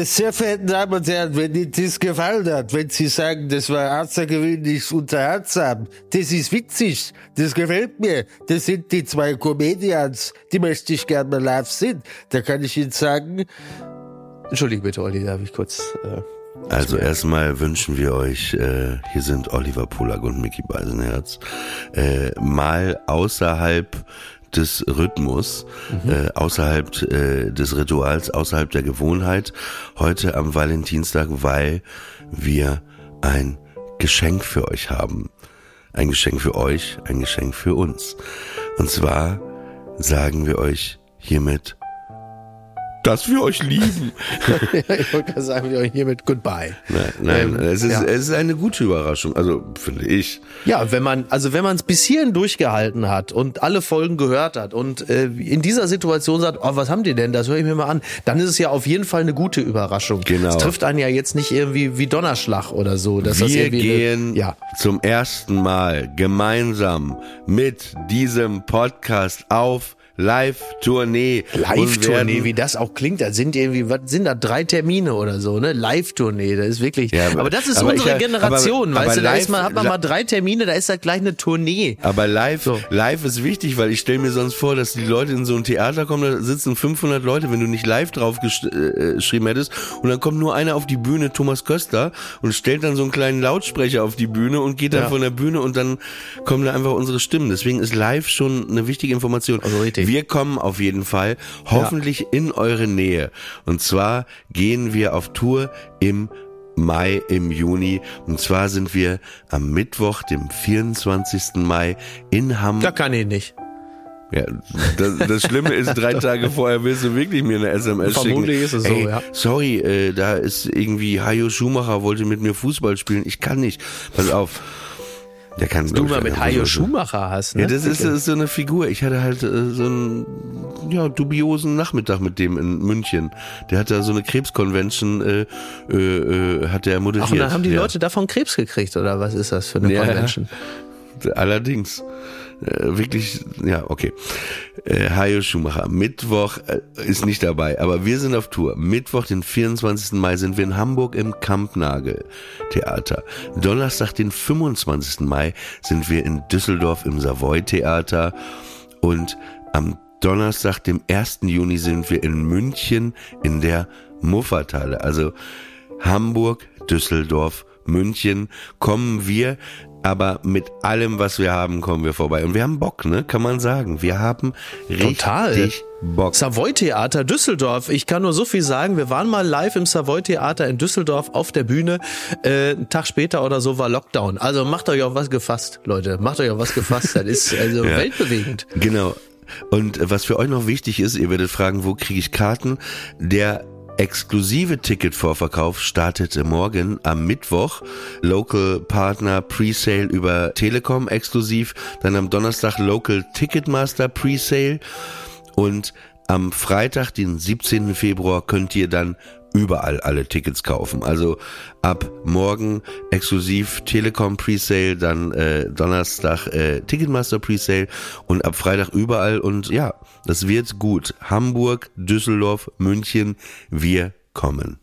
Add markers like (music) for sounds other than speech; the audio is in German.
Sehr verehrten Damen und Herren, wenn Ihnen das gefallen hat, wenn Sie sagen, das war außergewöhnlich unterhaltsam, das ist witzig, das gefällt mir, das sind die zwei Comedians, die möchte ich gerne mal live sehen, da kann ich Ihnen sagen... Entschuldige bitte, Olli, darf ich kurz... Äh also erstmal wünschen wir euch, äh, hier sind Oliver Pulag und Mickey Beisenherz, äh, mal außerhalb des Rhythmus, mhm. äh, außerhalb äh, des Rituals, außerhalb der Gewohnheit, heute am Valentinstag, weil wir ein Geschenk für euch haben. Ein Geschenk für euch, ein Geschenk für uns. Und zwar sagen wir euch hiermit dass wir euch lieben. (laughs) ich wollte sagen, wir euch hiermit Goodbye. Nein, nein ähm, es, ist, ja. es ist eine gute Überraschung, also finde ich. Ja, wenn man, also wenn man es bis hierhin durchgehalten hat und alle Folgen gehört hat und äh, in dieser Situation sagt, oh, was haben die denn, das höre ich mir mal an, dann ist es ja auf jeden Fall eine gute Überraschung. Genau. Es trifft einen ja jetzt nicht irgendwie wie Donnerschlag oder so. Dass wir das gehen eine, ja. zum ersten Mal gemeinsam mit diesem Podcast auf Live-Tournee. Live-Tournee, wie das auch klingt, da sind irgendwie, was sind da drei Termine oder so, ne? Live-Tournee, das ist wirklich. Ja, aber, aber, das ist unsere ich, Generation, aber, weißt aber du, da ist man, hat man mal drei Termine, da ist da gleich eine Tournee. Aber live, so. live ist wichtig, weil ich stelle mir sonst vor, dass die Leute in so ein Theater kommen, da sitzen 500 Leute, wenn du nicht live drauf äh, geschrieben hättest, und dann kommt nur einer auf die Bühne, Thomas Köster, und stellt dann so einen kleinen Lautsprecher auf die Bühne und geht dann ja. von der Bühne und dann kommen da einfach unsere Stimmen. Deswegen ist live schon eine wichtige Information. Also richtig. Wir kommen auf jeden Fall, hoffentlich ja. in eure Nähe. Und zwar gehen wir auf Tour im Mai, im Juni. Und zwar sind wir am Mittwoch, dem 24. Mai in Hamburg. Da kann ich nicht. Ja, das, das Schlimme ist, drei (laughs) Tage vorher willst du wirklich mir eine SMS schicken. Vermutlich ist es so, Ey, ja. Sorry, äh, da ist irgendwie Hajo Schumacher wollte mit mir Fußball spielen. Ich kann nicht. Pass auf. Der kann, du mal mit Hajo Schumacher hast, ne? Ja, das ist, das ist so eine Figur. Ich hatte halt äh, so einen ja, dubiosen Nachmittag mit dem in München. Der hat da so eine Krebskonvention, äh, äh, äh hat der moderiert. Ach, und dann haben die ja. Leute davon Krebs gekriegt, oder was ist das für eine ja, Convention? Allerdings. Äh, wirklich, ja, okay. Äh, Hajo Schumacher. Mittwoch äh, ist nicht dabei, aber wir sind auf Tour. Mittwoch, den 24. Mai, sind wir in Hamburg im Kampnagel Theater. Donnerstag, den 25. Mai, sind wir in Düsseldorf im Savoy Theater. Und am Donnerstag, dem 1. Juni, sind wir in München in der Muffertalle. Also Hamburg, Düsseldorf, München kommen wir aber mit allem, was wir haben, kommen wir vorbei. Und wir haben Bock, ne? Kann man sagen. Wir haben richtig Total. Bock. Savoy Theater Düsseldorf. Ich kann nur so viel sagen. Wir waren mal live im Savoy Theater in Düsseldorf auf der Bühne. Äh, einen Tag später oder so war Lockdown. Also macht euch auf was gefasst, Leute. Macht euch auf was gefasst. Das ist also (laughs) ja. weltbewegend. Genau. Und was für euch noch wichtig ist, ihr werdet fragen, wo kriege ich Karten? Der exklusive Ticketvorverkauf startet morgen am Mittwoch. Local Partner Presale über Telekom exklusiv. Dann am Donnerstag Local Ticketmaster Presale. Und am Freitag, den 17. Februar, könnt ihr dann überall alle Tickets kaufen. Also ab morgen exklusiv Telekom Presale, dann äh, Donnerstag äh, Ticketmaster Presale und ab Freitag überall und ja, das wird gut. Hamburg, Düsseldorf, München, wir kommen.